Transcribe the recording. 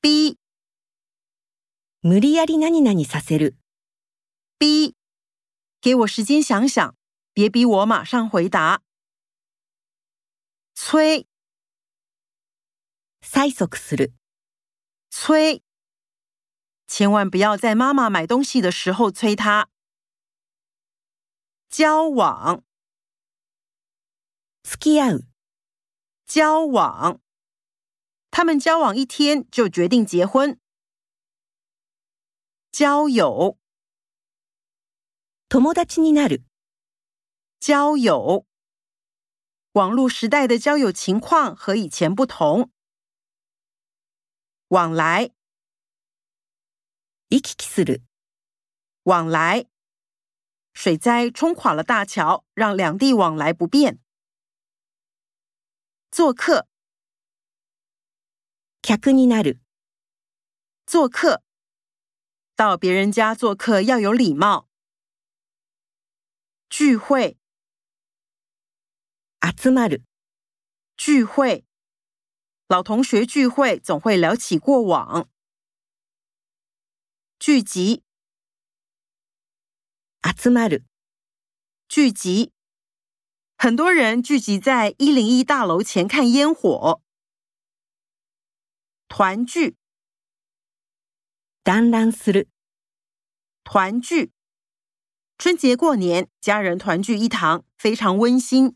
B 無理やり何々させる。 B，给我时间想想，别逼我马上回答。催催促する。催，千万不要在妈妈买东西的时候催她。交往，付き合う。交往， 他们交往一天就决定结婚。交友，友達になる。交友，网络时代的交友情况和以前不同。往来，行き来する。往来，水灾冲垮了大桥，让两地往来不便。做客， 客になる。做客，到别人家做客要有礼貌。聚会，集まる。聚会，老同学聚会总会聊起过往。聚集，集まる。聚集，很多人聚集在一零一大楼前看烟火。 团聚，団らんする。团聚，春节过年，家人团聚一堂，非常温馨。